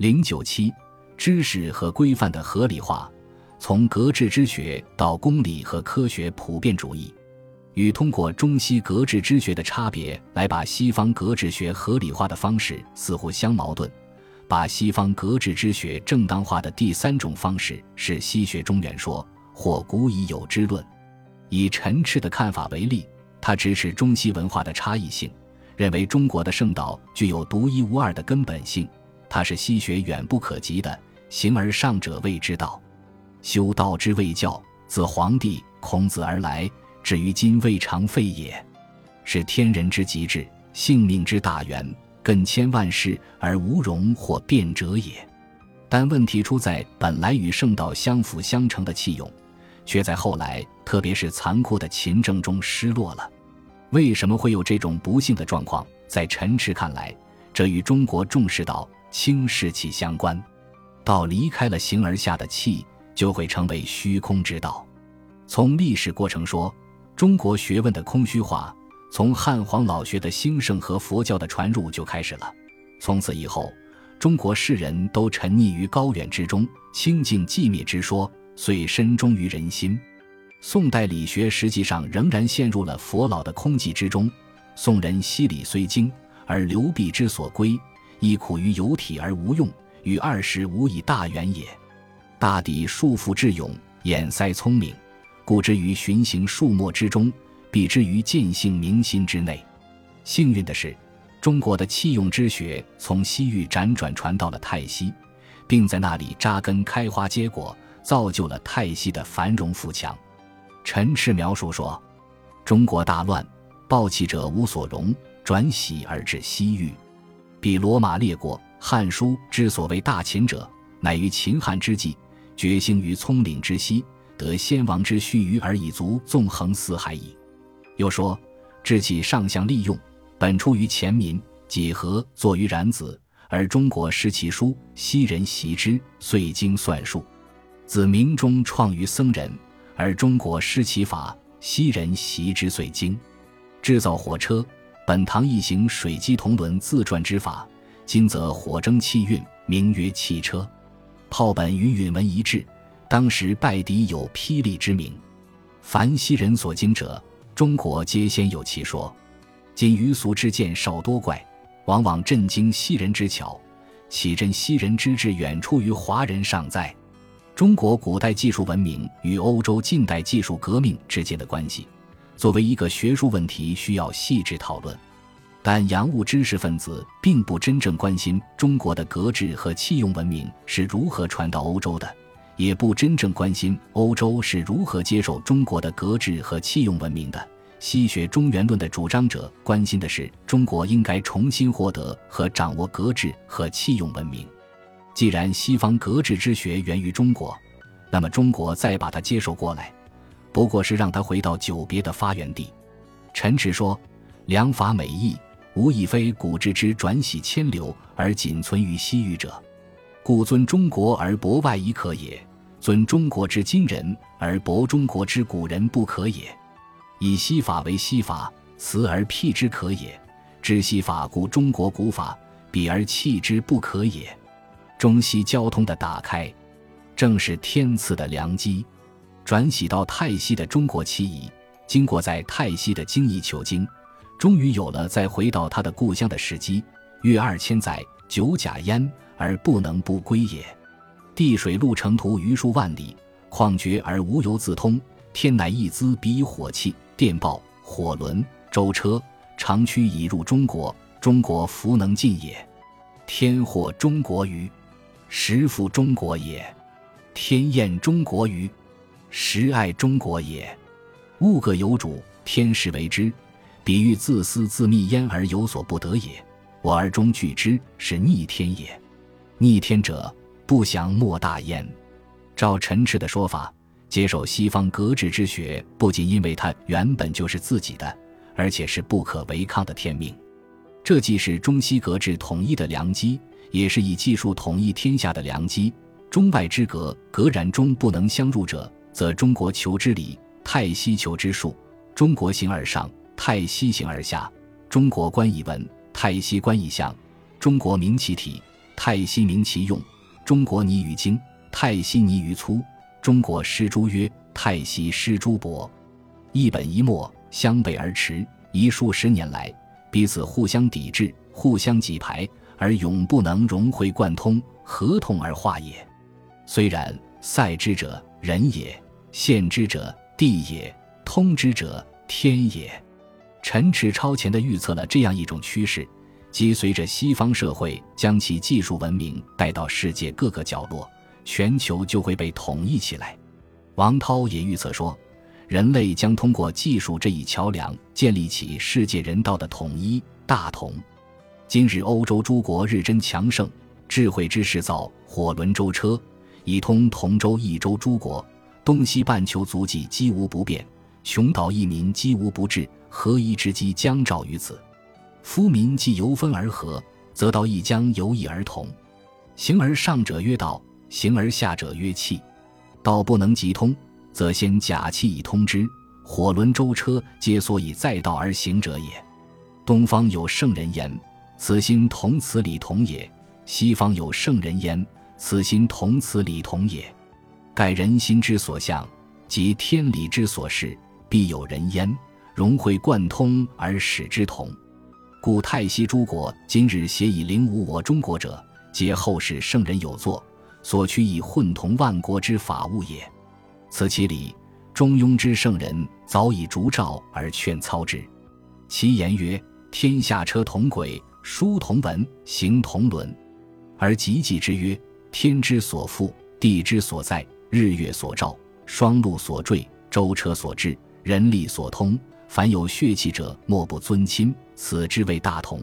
零九七，知识和规范的合理化，从格致之学到公理和科学普遍主义，与通过中西格致之学的差别来把西方格致学合理化的方式似乎相矛盾。把西方格致之学正当化的第三种方式是西学中原说或古已有之论。以陈炽的看法为例，他支持中西文化的差异性，认为中国的圣道具有独一无二的根本性。它是西学远不可及的，形而上者谓之道，修道之谓教，自黄帝、孔子而来，至于今未尝废也，是天人之极致，性命之大源，亘千万世而无容或变者也。但问题出在本来与圣道相辅相成的器用，却在后来，特别是残酷的秦政中失落了。为什么会有这种不幸的状况？在陈池看来，这与中国重视道。轻视气相关，道离开了形而下的气，就会成为虚空之道。从历史过程说，中国学问的空虚化，从汉皇老学的兴盛和佛教的传入就开始了。从此以后，中国世人都沉溺于高远之中，清净寂灭之说，遂深忠于人心。宋代理学实际上仍然陷入了佛老的空寂之中。宋人西礼虽精，而流弊之所归。亦苦于有体而无用，与二十无以大远也。大抵束缚智勇，掩塞聪明，故之于循行数墨之中，比之于见性明心之内。幸运的是，中国的器用之学从西域辗转传到了泰西，并在那里扎根开花结果，造就了泰西的繁荣富强。陈赤描述说：“中国大乱，暴气者无所容，转徙而至西域。”比罗马列国，《汉书》之所谓大秦者，乃于秦汉之际，决兴于葱岭之西，得先王之须臾而以足纵横四海矣。又说，治其上相利用，本出于前民，几何作于然子，而中国失其书，昔人习之，遂经算术。子明中创于僧人，而中国失其法，昔人习之，遂经制造火车。本唐一行水机铜轮自转之法，今则火蒸气运，名曰汽车。炮本与允文一致，当时拜敌有霹雳之名。凡西人所经者，中国皆先有其说。今余俗之见少多怪，往往震惊西人之巧，岂真西人之志远出于华人尚在？中国古代技术文明与欧洲近代技术革命之间的关系。作为一个学术问题，需要细致讨论，但洋务知识分子并不真正关心中国的格致和器用文明是如何传到欧洲的，也不真正关心欧洲是如何接受中国的格致和器用文明的。西学中原论的主张者关心的是中国应该重新获得和掌握格致和器用文明。既然西方格致之学源于中国，那么中国再把它接受过来。不过是让他回到久别的发源地。陈赤说：“良法美意，无亦非古之之转徙迁流而仅存于西域者，故尊中国而博外夷可也；尊中国之今人而博中国之古人不可也。以西法为西法，辞而辟之可也；知西法故中国古法，比而弃之不可也。中西交通的打开，正是天赐的良机。”转徙到泰西的中国棋艺，经过在泰西的精益求精，终于有了再回到他的故乡的时机。约二千载，九甲焉而不能不归也。地水陆程途余数万里，况绝而无由自通。天乃一资比以火器、电报、火轮、舟车、长驱以入中国，中国弗能进也。天祸中国于，时复中国也。天厌中国于。实爱中国也，物各有主，天时为之。比喻自私自密焉而有所不得也。我而终惧之，是逆天也。逆天者，不祥莫大焉。照陈赤的说法，接受西方格致之学，不仅因为它原本就是自己的，而且是不可违抗的天命。这既是中西格致统一的良机，也是以技术统一天下的良机。中外之隔，格然中不能相入者。则中国求之理，太西求之术；中国形而上，太西形而下；中国观以文，太西观以象；中国明其体，泰西明其用。中国拟于精，泰西拟于粗。中国诗诸曰：泰西诗诸薄。一本一末，相背而驰，一数十年来，彼此互相抵制，互相挤排，而永不能融会贯通，合同而化也。虽然，塞之者人也，献之者地也，通之者天也。陈池超前地预测了这样一种趋势，即随着西方社会将其技术文明带到世界各个角落，全球就会被统一起来。王涛也预测说。人类将通过技术这一桥梁，建立起世界人道的统一大同。今日欧洲诸国日臻强盛，智慧之士造火轮舟车，以通同州一州诸国。东西半球足迹几无不便，穷岛一民几无不至，合一之机将兆于此。夫民既由分而合，则道亦将由异而同。形而上者曰道，形而下者曰气。道不能即通。则先假气以通之，火轮舟车皆所以载道而行者也。东方有圣人焉，此心同此理同也；西方有圣人焉，此心同此理同也。盖人心之所向，即天理之所示，必有人焉，融会贯通而使之同。故泰西诸国今日协以凌侮我中国者，皆后世圣人有作，所趋以混同万国之法物也。此其理，中庸之圣人早已烛照而劝操之。其言曰：“天下车同轨，书同文，行同伦。”而吉吉之曰：“天之所覆，地之所在，日月所照，双陆所坠，舟车所至，人力所通。凡有血气者，莫不尊亲。此之谓大同。”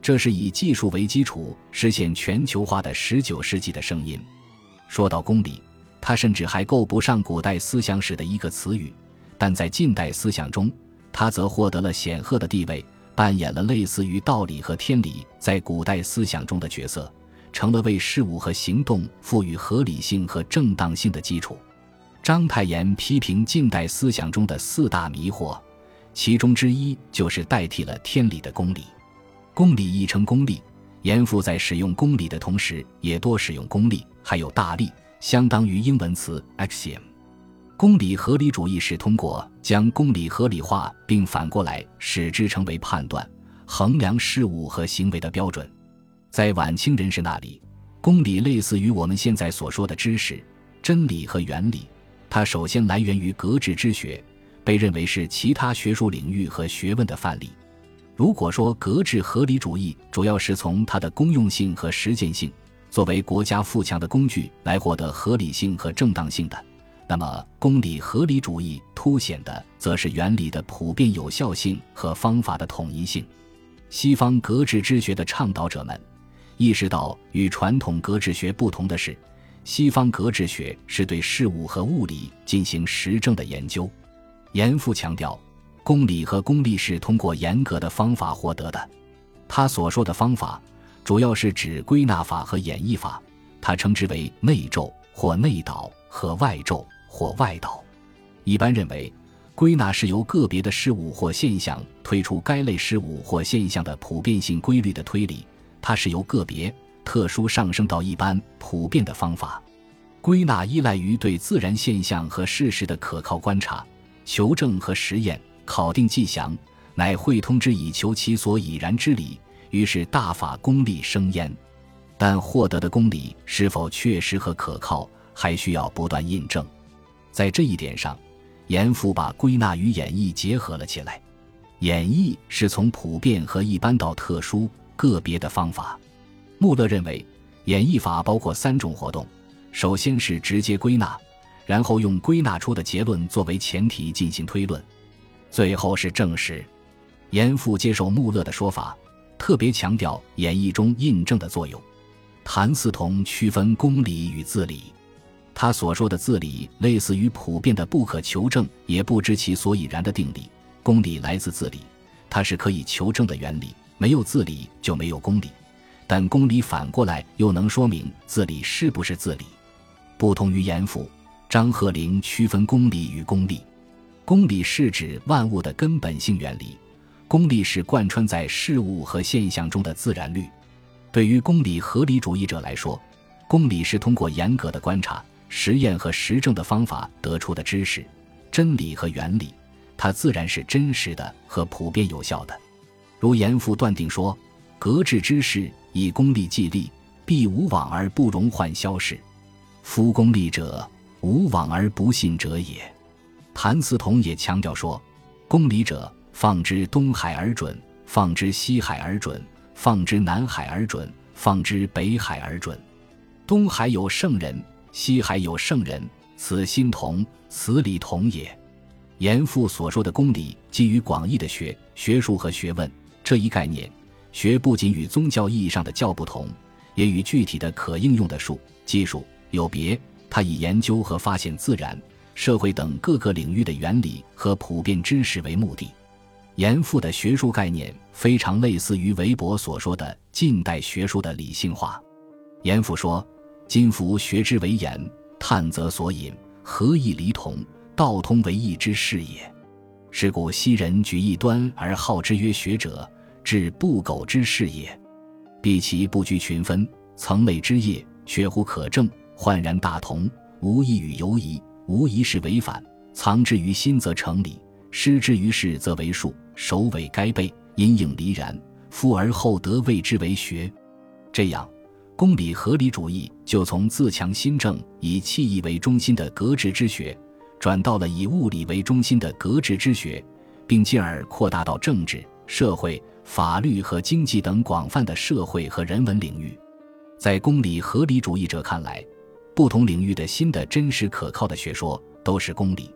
这是以技术为基础实现全球化的十九世纪的声音。说到公理。他甚至还够不上古代思想史的一个词语，但在近代思想中，他则获得了显赫的地位，扮演了类似于道理和天理在古代思想中的角色，成了为事物和行动赋予合理性和正当性的基础。章太炎批评近代思想中的四大迷惑，其中之一就是代替了天理的公理。公理亦称公理，严复在使用公理的同时，也多使用公理，还有大力。相当于英文词 axiom。公理合理主义是通过将公理合理化，并反过来使之成为判断、衡量事物和行为的标准。在晚清人士那里，公理类似于我们现在所说的知识、真理和原理。它首先来源于格致之学，被认为是其他学术领域和学问的范例。如果说格致合理主义主要是从它的公用性和实践性。作为国家富强的工具来获得合理性和正当性的，那么公理合理主义凸显的则是原理的普遍有效性和方法的统一性。西方格致之学的倡导者们意识到，与传统格致学不同的是，西方格致学是对事物和物理进行实证的研究。严复强调，公理和公理是通过严格的方法获得的。他所说的方法。主要是指归纳法和演绎法，他称之为内咒或内导和外咒或外导。一般认为，归纳是由个别的事物或现象推出该类事物或现象的普遍性规律的推理，它是由个别、特殊上升到一般、普遍的方法。归纳依赖于对自然现象和事实的可靠观察、求证和实验，考定迹象，乃会通之以求其所以然之理。于是大法功力生焉，但获得的公理是否确实和可靠，还需要不断印证。在这一点上，严复把归纳与演绎结合了起来。演绎是从普遍和一般到特殊、个别的方法。穆勒认为，演绎法包括三种活动：首先是直接归纳，然后用归纳出的结论作为前提进行推论，最后是证实。严复接受穆勒的说法。特别强调演绎中印证的作用。谭嗣同区分公理与自理，他所说的自理类似于普遍的不可求证也不知其所以然的定理。公理来自自理，它是可以求证的原理，没有自理就没有公理。但公理反过来又能说明自理是不是自理。不同于严复、张鹤龄区分公理与公理，公理是指万物的根本性原理。公理是贯穿在事物和现象中的自然律，对于公理合理主义者来说，公理是通过严格的观察、实验和实证的方法得出的知识、真理和原理，它自然是真实的和普遍有效的。如严复断定说：“格致之事，以功利计利，必无往而不容患消逝。夫功利者，无往而不信者也。”谭嗣同也强调说：“公理者，放之东海而准，放之西海而准，放之南海而准，放之北海而准。东海有圣人，西海有圣人，此心同，此理同也。”严复所说的公理，基于广义的学、学术和学问这一概念。学不仅与宗教意义上的教不同，也与具体的可应用的术、技术有别。他以研究和发现自然。社会等各个领域的原理和普遍知识为目的，严复的学术概念非常类似于韦伯所说的近代学术的理性化。严复说：“今夫学之为言，探则所引，合义离同，道通为义之事也。是故昔人举一端而好之曰学者，至不苟之事也。必其不拘群分，层类之业，学乎可证，焕然大同，无异与犹疑。”无疑是违反，藏之于心则成理，失之于事则为术。首尾该备，阴影离然，复而后得谓之为学。这样，公理合理主义就从自强心正、以气义为中心的格致之学，转到了以物理为中心的格致之学，并进而扩大到政治、社会、法律和经济等广泛的社会和人文领域。在公理合理主义者看来，不同领域的新的真实可靠的学说都是公理，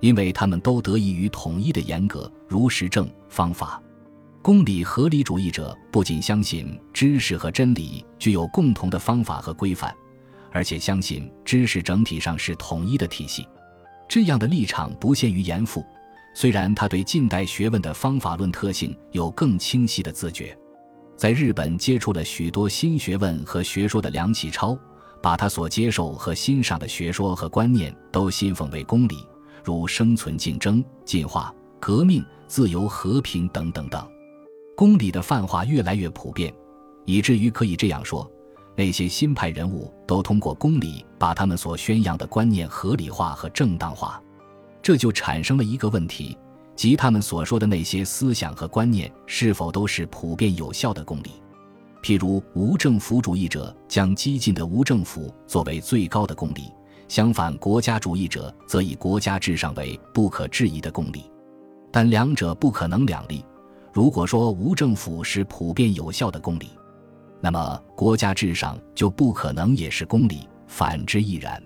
因为他们都得益于统一的严格如实证方法。公理合理主义者不仅相信知识和真理具有共同的方法和规范，而且相信知识整体上是统一的体系。这样的立场不限于严复，虽然他对近代学问的方法论特性有更清晰的自觉。在日本接触了许多新学问和学说的梁启超。把他所接受和欣赏的学说和观念都信奉为公理，如生存、竞争、进化、革命、自由、和平等等等。公理的泛化越来越普遍，以至于可以这样说：那些新派人物都通过公理把他们所宣扬的观念合理化和正当化。这就产生了一个问题，即他们所说的那些思想和观念是否都是普遍有效的公理？譬如无政府主义者将激进的无政府作为最高的公理，相反，国家主义者则以国家至上为不可质疑的公理。但两者不可能两立。如果说无政府是普遍有效的公理，那么国家至上就不可能也是公理，反之亦然。